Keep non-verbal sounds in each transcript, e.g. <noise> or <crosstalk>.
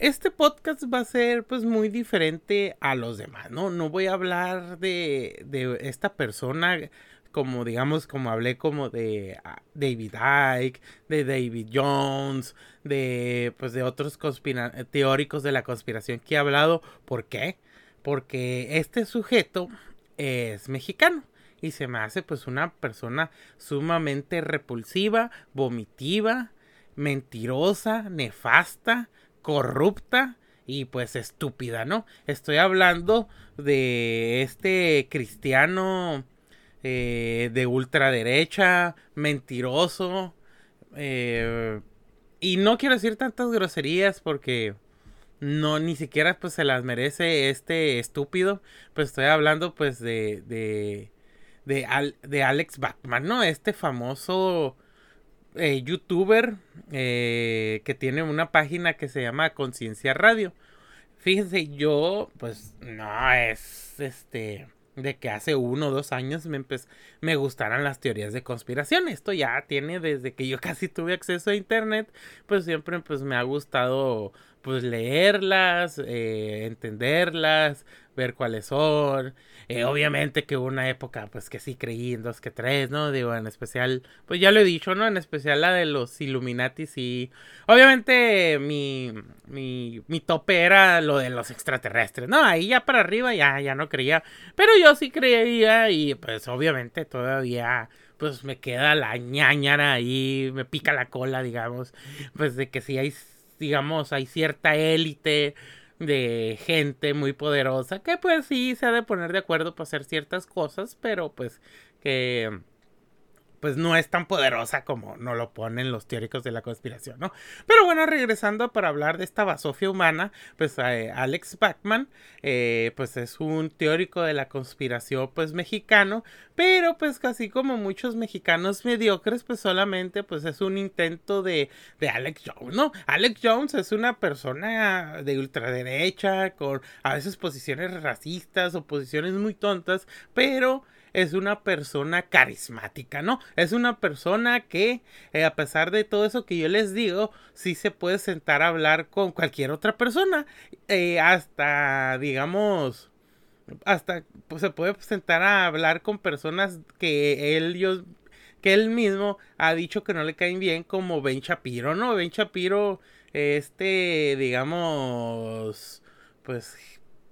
este podcast va a ser pues muy diferente a los demás, ¿no? No voy a hablar de, de esta persona como digamos, como hablé como de ah, David Icke, de David Jones, de pues de otros teóricos de la conspiración que he hablado. ¿Por qué? Porque este sujeto es mexicano y se me hace pues una persona sumamente repulsiva, vomitiva, mentirosa, nefasta, corrupta y pues estúpida, ¿no? Estoy hablando de este cristiano eh, de ultraderecha, mentiroso. Eh, y no quiero decir tantas groserías porque no ni siquiera pues se las merece este estúpido. Pues estoy hablando pues de de de, de Alex Bachman, ¿no? Este famoso eh, youtuber que tiene una página que se llama Conciencia Radio. Fíjense, yo pues no es este de que hace uno o dos años me, me gustaran las teorías de conspiración. Esto ya tiene desde que yo <laughs> casi tuve acceso a internet, pues siempre pues me ha gustado pues leerlas, eh, entenderlas, ver cuáles son. Eh, obviamente que una época, pues que sí creí en dos que tres, ¿no? Digo, en especial, pues ya lo he dicho, ¿no? En especial la de los Illuminati, y Obviamente mi, mi, mi tope era lo de los extraterrestres, ¿no? Ahí ya para arriba ya, ya no creía. Pero yo sí creía y pues obviamente todavía pues me queda la ñañara ahí, me pica la cola, digamos, pues de que si hay, digamos, hay cierta élite de gente muy poderosa que pues sí se ha de poner de acuerdo para hacer ciertas cosas, pero pues que pues no es tan poderosa como no lo ponen los teóricos de la conspiración, ¿no? Pero bueno, regresando para hablar de esta basofia humana, pues eh, Alex Bachman, eh, pues es un teórico de la conspiración, pues mexicano, pero pues casi como muchos mexicanos mediocres, pues solamente pues es un intento de, de Alex Jones, ¿no? Alex Jones es una persona de ultraderecha, con a veces posiciones racistas o posiciones muy tontas, pero es una persona carismática, ¿no? Es una persona que, eh, a pesar de todo eso que yo les digo, sí se puede sentar a hablar con cualquier otra persona. Eh, hasta, digamos, hasta pues, se puede sentar a hablar con personas que él, yo, que él mismo ha dicho que no le caen bien, como Ben Shapiro, ¿no? Ben Shapiro, este, digamos, pues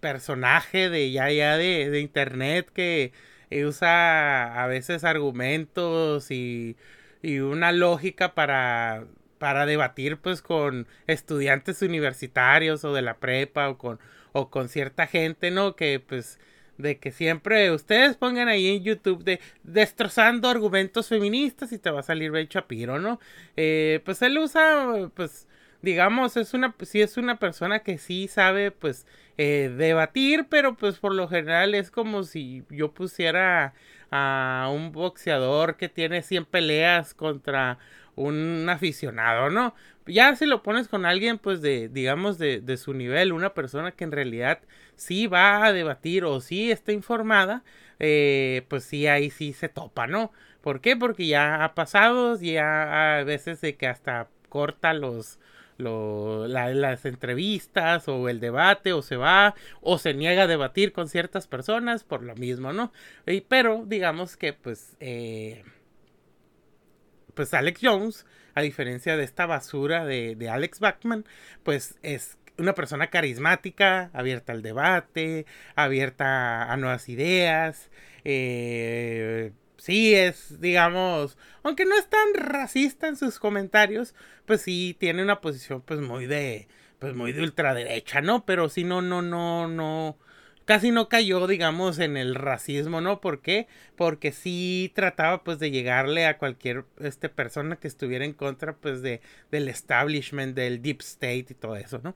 personaje de ya ya de, de internet que usa a veces argumentos y, y una lógica para, para debatir pues con estudiantes universitarios o de la prepa o con, o con cierta gente, ¿no? Que pues de que siempre ustedes pongan ahí en YouTube de destrozando argumentos feministas y te va a salir Ben Shapiro, ¿no? Eh, pues él usa pues digamos, es una, sí es una persona que sí sabe, pues, eh, debatir, pero pues por lo general es como si yo pusiera a un boxeador que tiene 100 peleas contra un aficionado, ¿no? Ya si lo pones con alguien, pues, de, digamos, de, de su nivel, una persona que en realidad sí va a debatir o sí está informada, eh, pues sí, ahí sí se topa, ¿no? ¿Por qué? Porque ya ha pasado, ya a veces de que hasta corta los, las entrevistas o el debate o se va o se niega a debatir con ciertas personas por lo mismo, ¿no? pero digamos que pues, eh, pues Alex Jones, a diferencia de esta basura de, de Alex Bachman, pues es una persona carismática, abierta al debate, abierta a nuevas ideas, eh, sí es, digamos, aunque no es tan racista en sus comentarios, pues sí tiene una posición pues muy de, pues muy de ultraderecha, ¿no? Pero sí no, no, no, no, casi no cayó, digamos, en el racismo, ¿no? ¿Por qué? Porque sí trataba, pues, de llegarle a cualquier este, persona que estuviera en contra, pues, de, del establishment, del deep state y todo eso, ¿no?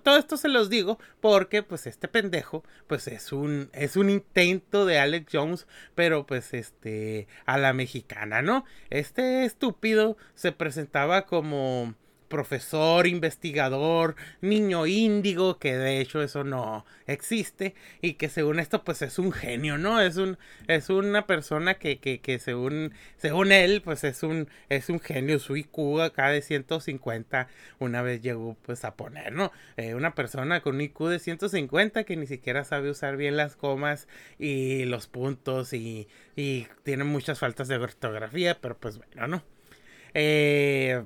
todo esto se los digo porque, pues, este pendejo, pues, es un, es un intento de Alex Jones, pero, pues, este, a la mexicana, ¿no? Este estúpido se presentaba como profesor, investigador, niño índigo, que de hecho eso no existe, y que según esto pues es un genio, ¿no? Es un, es una persona que, que, que según, según él pues es un, es un genio, su IQ acá de 150 una vez llegó pues a poner, ¿no? Eh, una persona con un IQ de 150 que ni siquiera sabe usar bien las comas y los puntos y, y tiene muchas faltas de ortografía, pero pues bueno, ¿no? Eh,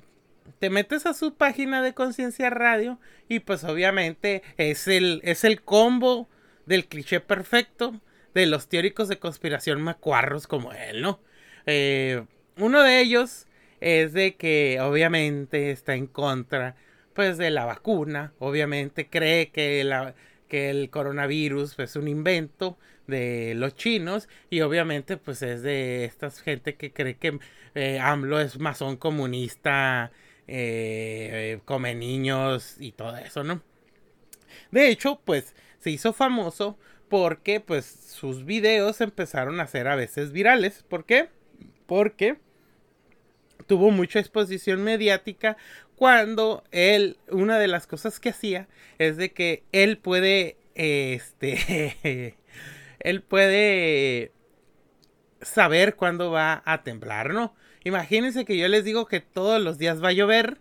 te metes a su página de Conciencia Radio y pues obviamente es el, es el combo del cliché perfecto de los teóricos de conspiración macuarros como él, ¿no? Eh, uno de ellos es de que obviamente está en contra pues de la vacuna, obviamente cree que, la, que el coronavirus es un invento de los chinos y obviamente pues es de esta gente que cree que eh, AMLO es masón comunista eh, come niños y todo eso, ¿no? De hecho, pues se hizo famoso porque pues sus videos empezaron a ser a veces virales. ¿Por qué? Porque tuvo mucha exposición mediática cuando él, una de las cosas que hacía es de que él puede, este, <laughs> él puede saber cuándo va a temblar, ¿no? Imagínense que yo les digo que todos los días va a llover.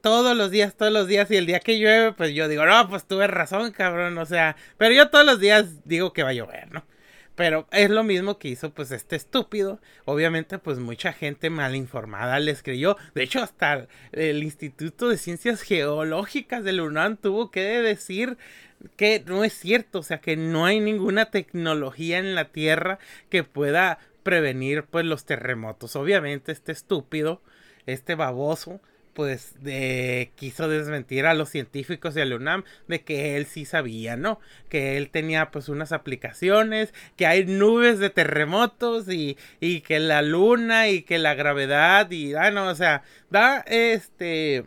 Todos los días, todos los días. Y el día que llueve, pues yo digo, no, pues tuve razón, cabrón. O sea, pero yo todos los días digo que va a llover, ¿no? Pero es lo mismo que hizo pues este estúpido. Obviamente pues mucha gente mal informada les creyó. De hecho hasta el Instituto de Ciencias Geológicas de la UNAM tuvo que decir que no es cierto. O sea que no hay ninguna tecnología en la Tierra que pueda prevenir pues los terremotos. Obviamente este estúpido, este baboso, pues de, quiso desmentir a los científicos y a UNAM de que él sí sabía, ¿no? Que él tenía pues unas aplicaciones, que hay nubes de terremotos y, y que la luna y que la gravedad y, ah, no, o sea, da este,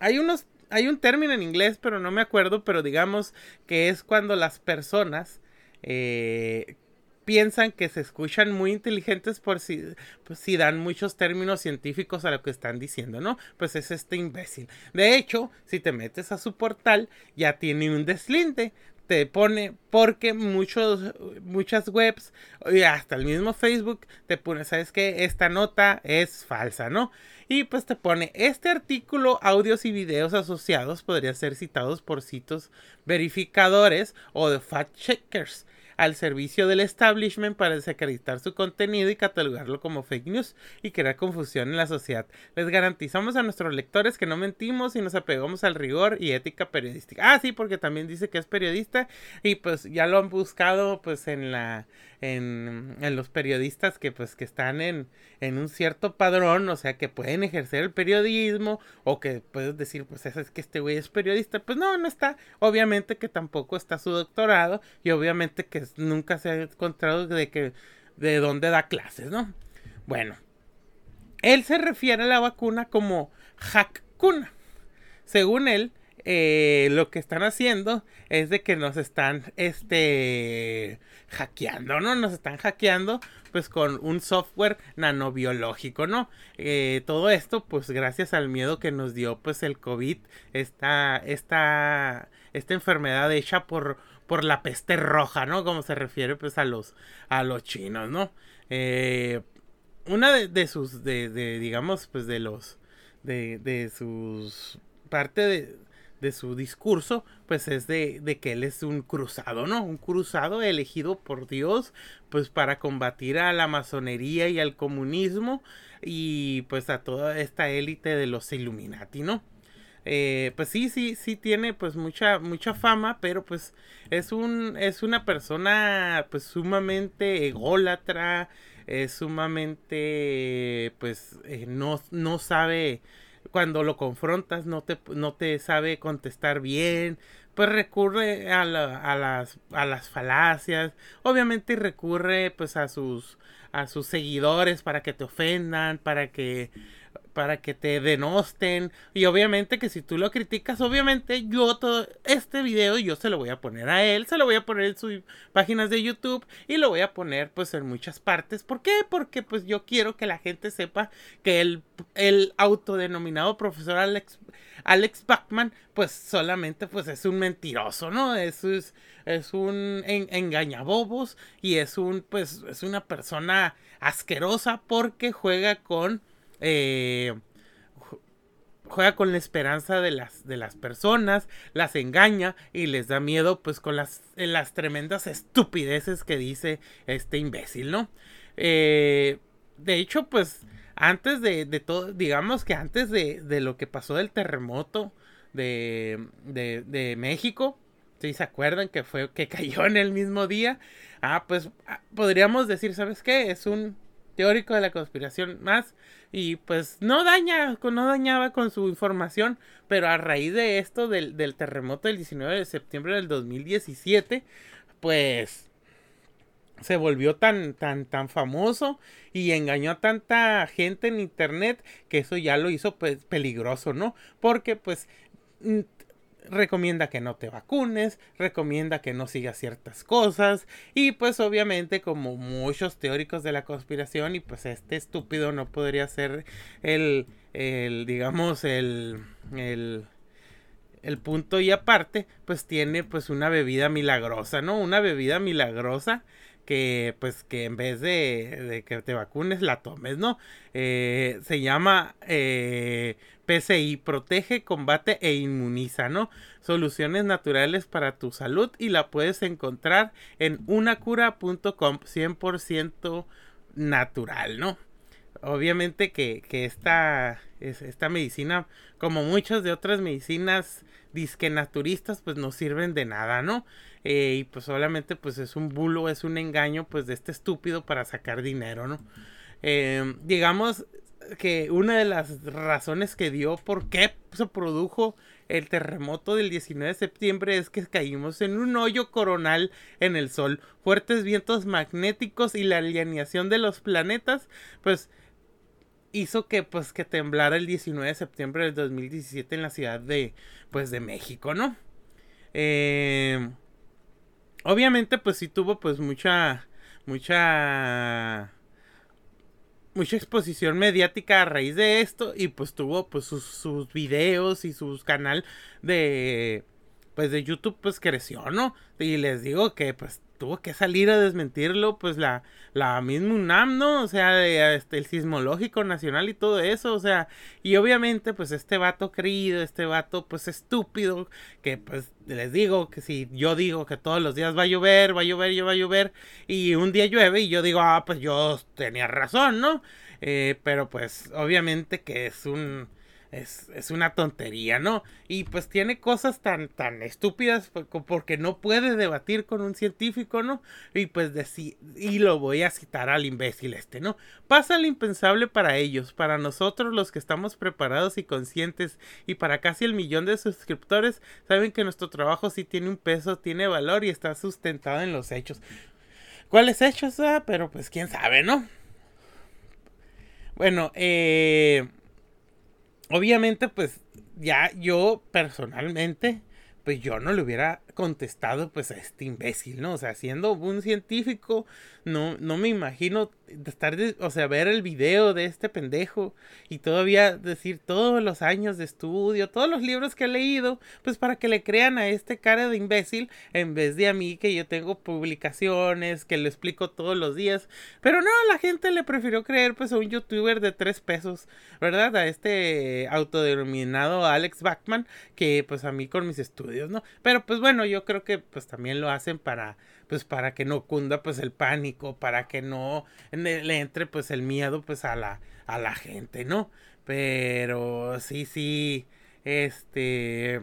hay unos, hay un término en inglés, pero no me acuerdo, pero digamos que es cuando las personas eh, piensan que se escuchan muy inteligentes por si, pues, si dan muchos términos científicos a lo que están diciendo, ¿no? Pues es este imbécil. De hecho, si te metes a su portal, ya tiene un deslinde. Te pone, porque muchos, muchas webs, y hasta el mismo Facebook, te pone, ¿sabes qué? Esta nota es falsa, ¿no? Y pues te pone, este artículo, audios y videos asociados podrían ser citados por sitios verificadores o de fact checkers al servicio del establishment para desacreditar su contenido y catalogarlo como fake news y crear confusión en la sociedad. Les garantizamos a nuestros lectores que no mentimos y nos apegamos al rigor y ética periodística. Ah, sí, porque también dice que es periodista y pues ya lo han buscado pues en la en, en los periodistas que pues que están en, en un cierto padrón, o sea que pueden ejercer el periodismo o que puedes decir pues es que este güey es periodista, pues no, no está, obviamente que tampoco está su doctorado y obviamente que nunca se ha encontrado de que de dónde da clases, ¿no? Bueno, él se refiere a la vacuna como hackcuna. Según él, eh, lo que están haciendo es de que nos están este hackeando, ¿no? Nos están hackeando pues con un software nanobiológico, ¿no? Eh, todo esto pues gracias al miedo que nos dio pues el COVID, esta, esta, esta enfermedad hecha por, por la peste roja, ¿no? Como se refiere pues a los, a los chinos, ¿no? Eh, una de, sus, de, de, digamos, pues de los, de, de sus, parte de, de su discurso, pues es de, de, que él es un cruzado, ¿no? Un cruzado elegido por Dios, pues para combatir a la masonería y al comunismo y pues a toda esta élite de los Illuminati, ¿no? Eh, pues sí, sí, sí tiene pues mucha, mucha fama, pero pues es un, es una persona pues sumamente ególatra, sumamente pues eh, no, no sabe cuando lo confrontas no te, no te sabe contestar bien, pues recurre a, a, las, a las falacias, obviamente recurre pues a sus, a sus seguidores para que te ofendan, para que para que te denosten y obviamente que si tú lo criticas obviamente yo todo este video yo se lo voy a poner a él se lo voy a poner en sus páginas de YouTube y lo voy a poner pues en muchas partes ¿por qué? porque pues yo quiero que la gente sepa que el, el autodenominado profesor Alex Alex Bachman pues solamente pues es un mentiroso ¿no? eso es es un engañabobos y es un pues es una persona asquerosa porque juega con eh, juega con la esperanza de las, de las personas, las engaña y les da miedo pues con las, las tremendas estupideces que dice este imbécil, ¿no? Eh, de hecho pues antes de, de, todo, digamos que antes de, de, lo que pasó del terremoto de, de México, si se acuerdan que fue que <laughs> cayó en el mismo día, ah, pues ah, podríamos decir, ¿sabes qué? Es un teórico de la conspiración más y pues no daña, no dañaba con su información, pero a raíz de esto del, del terremoto del 19 de septiembre del 2017, pues se volvió tan, tan, tan famoso y engañó a tanta gente en internet que eso ya lo hizo pues peligroso, ¿no? Porque pues recomienda que no te vacunes, recomienda que no sigas ciertas cosas y pues obviamente como muchos teóricos de la conspiración y pues este estúpido no podría ser el, el digamos el, el el punto y aparte pues tiene pues una bebida milagrosa, ¿no? Una bebida milagrosa que pues que en vez de, de que te vacunes la tomes, ¿no? Eh, se llama eh, PCI, protege, combate e inmuniza, ¿no? Soluciones naturales para tu salud y la puedes encontrar en unacura.com 100% natural, ¿no? Obviamente que, que esta, esta medicina, como muchas de otras medicinas disque naturistas, pues no sirven de nada, ¿no? Eh, y pues solamente pues es un bulo, es un engaño pues de este estúpido para sacar dinero, ¿no? Eh, digamos que una de las razones que dio por qué se produjo el terremoto del 19 de septiembre es que caímos en un hoyo coronal en el sol, fuertes vientos magnéticos y la alineación de los planetas, pues hizo que pues que temblara el 19 de septiembre del 2017 en la ciudad de pues de México, ¿no? Eh, obviamente pues sí tuvo pues mucha mucha mucha exposición mediática a raíz de esto y pues tuvo pues sus, sus videos y su canal de pues de YouTube pues creció, ¿no? Y les digo que pues tuvo que salir a desmentirlo, pues la, la misma UNAM, ¿no? O sea, este, el sismológico nacional y todo eso, o sea, y obviamente, pues este vato creído, este vato, pues estúpido, que pues les digo que si yo digo que todos los días va a llover, va a llover, y va a llover, y un día llueve y yo digo, ah, pues yo tenía razón, ¿no? Eh, pero pues obviamente que es un es, una tontería, ¿no? Y pues tiene cosas tan, tan estúpidas porque no puede debatir con un científico, ¿no? Y pues y lo voy a citar al imbécil este, ¿no? Pasa lo impensable para ellos, para nosotros los que estamos preparados y conscientes y para casi el millón de suscriptores, saben que nuestro trabajo sí tiene un peso, tiene valor y está sustentado en los hechos. ¿Cuáles hechos? Ah, pero pues quién sabe, ¿no? Bueno, eh obviamente, pues ya yo personalmente, pues yo no le hubiera contestado pues a este imbécil, ¿no? O sea, siendo un científico, no, no me imagino estar, o sea, ver el video de este pendejo y todavía decir todos los años de estudio, todos los libros que he leído, pues para que le crean a este cara de imbécil en vez de a mí que yo tengo publicaciones, que lo explico todos los días. Pero no, la gente le prefirió creer pues a un youtuber de tres pesos, ¿verdad? A este autodenominado Alex Bachman, que pues a mí con mis estudios, ¿no? Pero pues bueno, yo creo que pues también lo hacen para pues para que no cunda pues el pánico, para que no le entre pues el miedo pues a la a la gente, ¿no? Pero sí, sí, este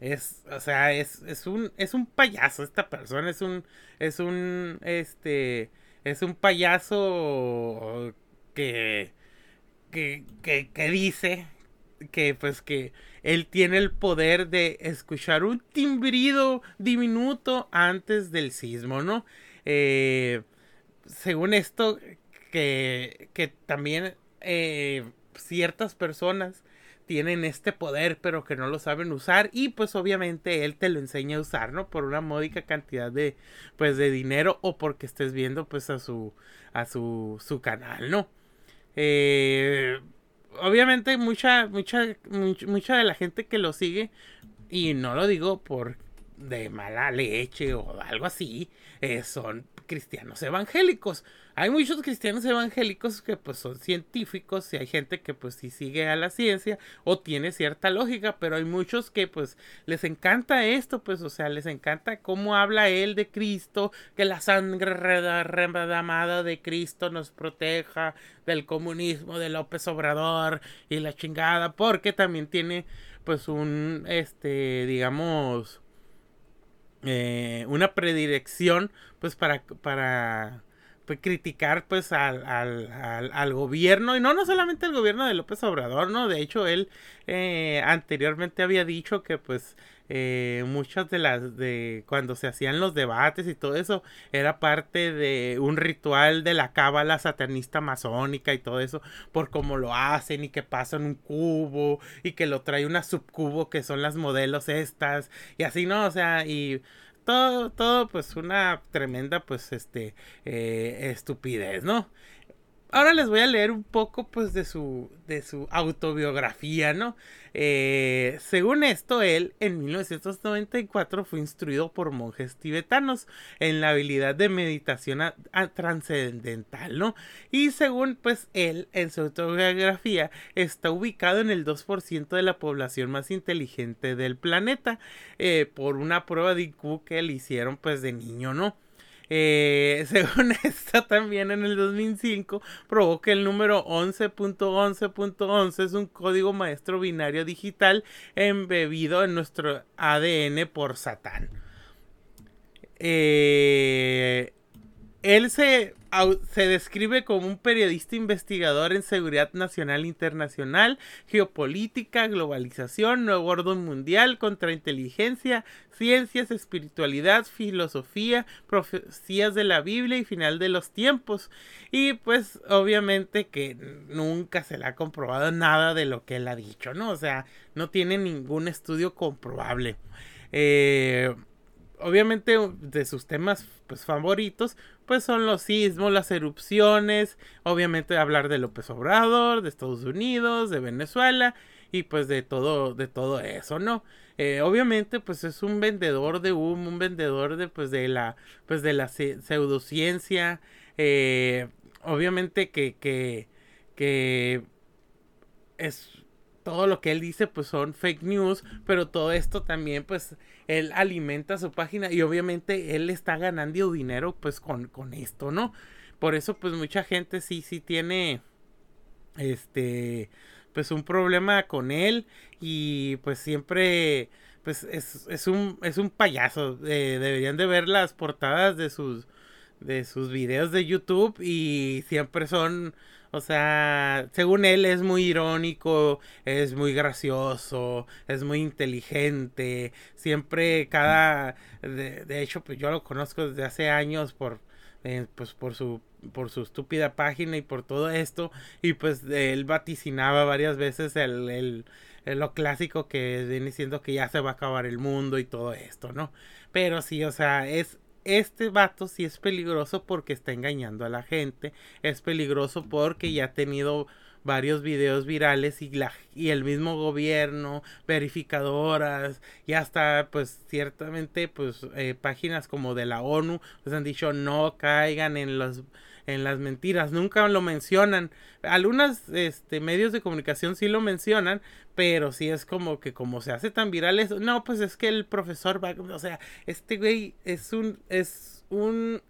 es, o sea, es, es un es un payaso esta persona, es un es un este es un payaso que que, que, que dice que pues que él tiene el poder de escuchar un timbrido diminuto antes del sismo, ¿no? Eh, según esto, que, que también eh, ciertas personas tienen este poder pero que no lo saben usar y pues obviamente él te lo enseña a usar, ¿no? Por una módica cantidad de pues de dinero o porque estés viendo pues a su a su, su canal, ¿no? Eh, obviamente mucha, mucha, mucha de la gente que lo sigue, y no lo digo por de mala leche o algo así, eh, son cristianos evangélicos. Hay muchos cristianos evangélicos que pues son científicos y hay gente que pues sí sigue a la ciencia o tiene cierta lógica, pero hay muchos que pues les encanta esto, pues o sea, les encanta cómo habla él de Cristo, que la sangre redamada de Cristo nos proteja del comunismo de López Obrador y la chingada, porque también tiene pues un este digamos eh, una predirección pues para, para criticar pues al, al, al, gobierno y no no solamente al gobierno de López Obrador no de hecho él eh, anteriormente había dicho que pues eh, muchas de las de cuando se hacían los debates y todo eso era parte de un ritual de la cábala satanista masónica y todo eso por cómo lo hacen y que pasan un cubo y que lo trae una subcubo que son las modelos estas y así no o sea y todo, todo pues una tremenda pues este eh, estupidez, ¿no? Ahora les voy a leer un poco pues de su, de su autobiografía, ¿no? Eh, según esto, él en 1994 fue instruido por monjes tibetanos en la habilidad de meditación trascendental, ¿no? Y según pues él en su autobiografía está ubicado en el 2% de la población más inteligente del planeta eh, por una prueba de IQ que le hicieron pues de niño, ¿no? Eh, <laughs> según esta también en el 2005 probó que el número 11.11.11 es un código maestro binario digital embebido en nuestro ADN por Satán. Eh, él se, se, describe como un periodista investigador en seguridad nacional internacional, geopolítica, globalización, nuevo orden mundial, contrainteligencia, ciencias, espiritualidad, filosofía, profecías de la Biblia y final de los tiempos. Y pues obviamente que nunca se le ha comprobado nada de lo que él ha dicho, ¿no? O sea, no tiene ningún estudio comprobable. Eh, obviamente de sus temas pues favoritos pues son los sismos, las erupciones, obviamente hablar de López Obrador, de Estados Unidos, de Venezuela y pues de todo de todo eso, ¿no? Eh, obviamente pues es un vendedor de humo, un vendedor de pues de la pues de la pseudociencia, eh, obviamente que que que es todo lo que él dice pues son fake news, pero todo esto también pues él alimenta su página y obviamente él está ganando dinero pues con, con esto, ¿no? Por eso pues mucha gente sí, sí tiene este pues un problema con él y pues siempre pues es, es un es un payaso eh, deberían de ver las portadas de sus de sus videos de YouTube y siempre son o sea, según él es muy irónico, es muy gracioso, es muy inteligente. Siempre cada... De, hecho, pues yo lo conozco desde hace años por... Eh, pues por su por su estúpida página y por todo esto y pues él vaticinaba varias veces el, el, el, lo clásico que viene siendo que ya se va a acabar el mundo y todo esto, ¿no? Pero sí, o sea, es este vato sí es peligroso porque está engañando a la gente. Es peligroso porque ya ha tenido varios videos virales y, la, y el mismo gobierno, verificadoras y hasta pues ciertamente pues eh, páginas como de la ONU pues han dicho no caigan en los en las mentiras, nunca lo mencionan. Algunos este, medios de comunicación sí lo mencionan, pero sí es como que como se hace tan viral eso, no, pues es que el profesor va, o sea, este güey es un, es un,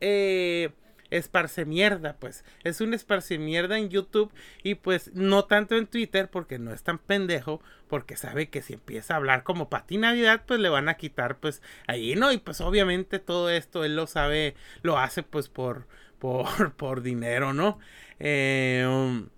eh, esparce mierda, pues. Es un esparce mierda en YouTube y pues no tanto en Twitter porque no es tan pendejo, porque sabe que si empieza a hablar como Pati Navidad, pues le van a quitar pues ahí, ¿no? Y pues obviamente todo esto él lo sabe, lo hace pues por por, <laughs> por dinero, ¿no? Eh, um,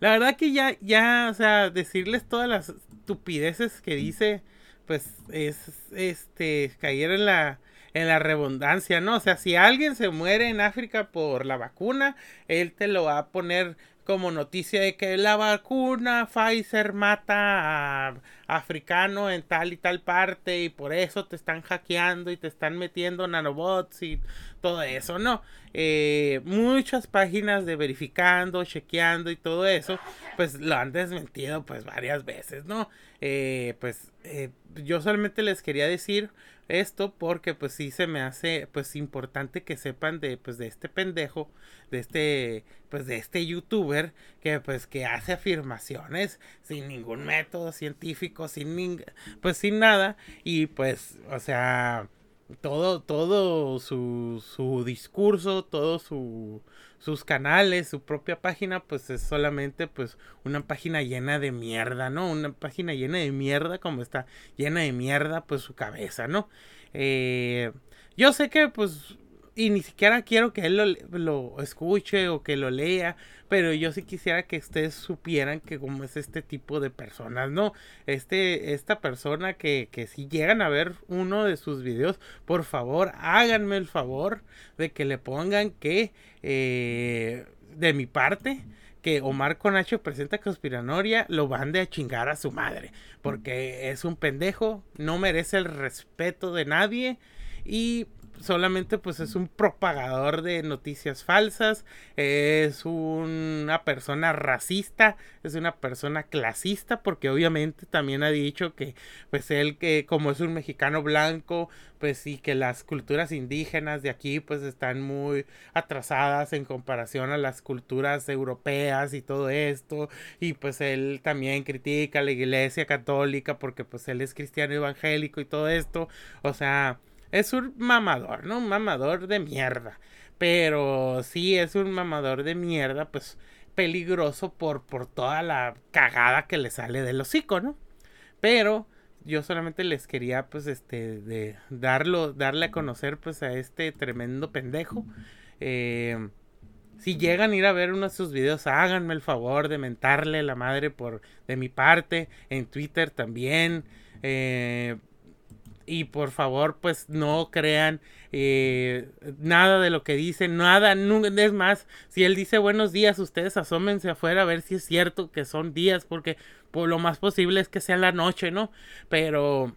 la verdad que ya, ya, o sea, decirles todas las estupideces que dice, pues es, este, caer en la, en la redundancia, ¿no? O sea, si alguien se muere en África por la vacuna, él te lo va a poner como noticia de que la vacuna Pfizer mata a africano en tal y tal parte y por eso te están hackeando y te están metiendo nanobots y todo eso, ¿no? Eh, muchas páginas de verificando, chequeando y todo eso, pues lo han desmentido pues varias veces, ¿no? Eh, pues eh, yo solamente les quería decir esto porque pues sí se me hace pues importante que sepan de pues de este pendejo de este pues de este youtuber que pues que hace afirmaciones sin ningún método científico sin pues sin nada. Y pues o sea todo todo su, su discurso todo su sus canales, su propia página, pues es solamente pues una página llena de mierda, ¿no? Una página llena de mierda como está llena de mierda pues su cabeza, ¿no? Eh, yo sé que pues y ni siquiera quiero que él lo, lo, escuche o que lo lea, pero yo sí quisiera que ustedes supieran que cómo es este tipo de personas, ¿no? Este, esta persona que, que si llegan a ver uno de sus videos, por favor, háganme el favor de que le pongan que, eh, de mi parte, que Omar Conacho presenta Conspiranoria, lo van de a chingar a su madre, porque es un pendejo, no merece el respeto de nadie y solamente pues es un propagador de noticias falsas, es una persona racista, es una persona clasista, porque obviamente también ha dicho que pues él que como es un mexicano blanco, pues sí que las culturas indígenas de aquí pues están muy atrasadas en comparación a las culturas europeas y todo esto, y pues él también critica a la iglesia católica porque pues él es cristiano evangélico y todo esto, o sea, es un mamador, ¿no? Un mamador de mierda. Pero sí es un mamador de mierda, pues peligroso por, por toda la cagada que le sale del hocico, ¿no? Pero yo solamente les quería, pues, este, de darlo, darle a conocer, pues, a este tremendo pendejo. Eh, si llegan a ir a ver uno de sus videos, háganme el favor de mentarle la madre por de mi parte. En Twitter también. Eh, y por favor pues no crean eh, nada de lo que dice, nada, es más, si él dice buenos días, ustedes asómense afuera a ver si es cierto que son días, porque por lo más posible es que sea la noche, ¿no? Pero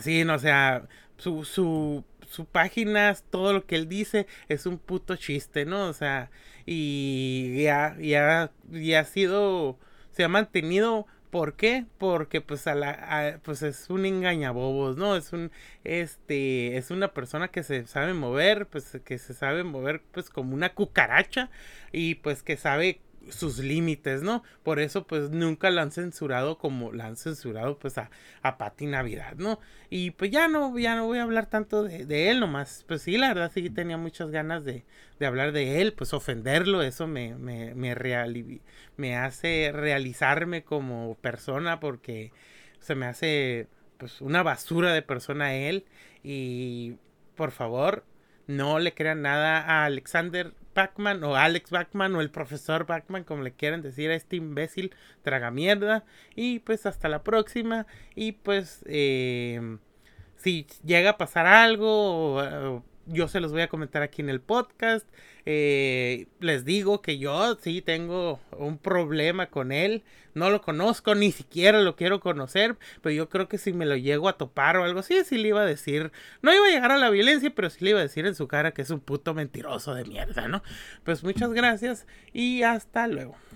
sí, no, o sea, su, su, su página, todo lo que él dice es un puto chiste, ¿no? O sea, y ya, ya, ya ha sido, se ha mantenido ¿Por qué? Porque pues a la pues es un engañabobos, ¿no? Es un este es una persona que se sabe mover, pues que se sabe mover pues como una cucaracha y pues que sabe sus límites, ¿no? Por eso pues nunca la han censurado como la han censurado pues a, a Navidad, ¿no? Y pues ya no, ya no voy a hablar tanto de, de él nomás, pues sí, la verdad sí tenía muchas ganas de, de hablar de él, pues ofenderlo, eso me, me, me, me hace realizarme como persona porque se me hace pues una basura de persona él y por favor no le crean nada a Alexander Pacman o Alex Bachman o el profesor Bachman, como le quieran decir a este imbécil traga mierda. Y pues hasta la próxima. Y pues eh, si llega a pasar algo, yo se los voy a comentar aquí en el podcast. Eh, les digo que yo sí tengo un problema con él. No lo conozco, ni siquiera lo quiero conocer. Pero yo creo que si me lo llego a topar o algo así, sí le iba a decir. No iba a llegar a la violencia, pero sí le iba a decir en su cara que es un puto mentiroso de mierda, ¿no? Pues muchas gracias y hasta luego.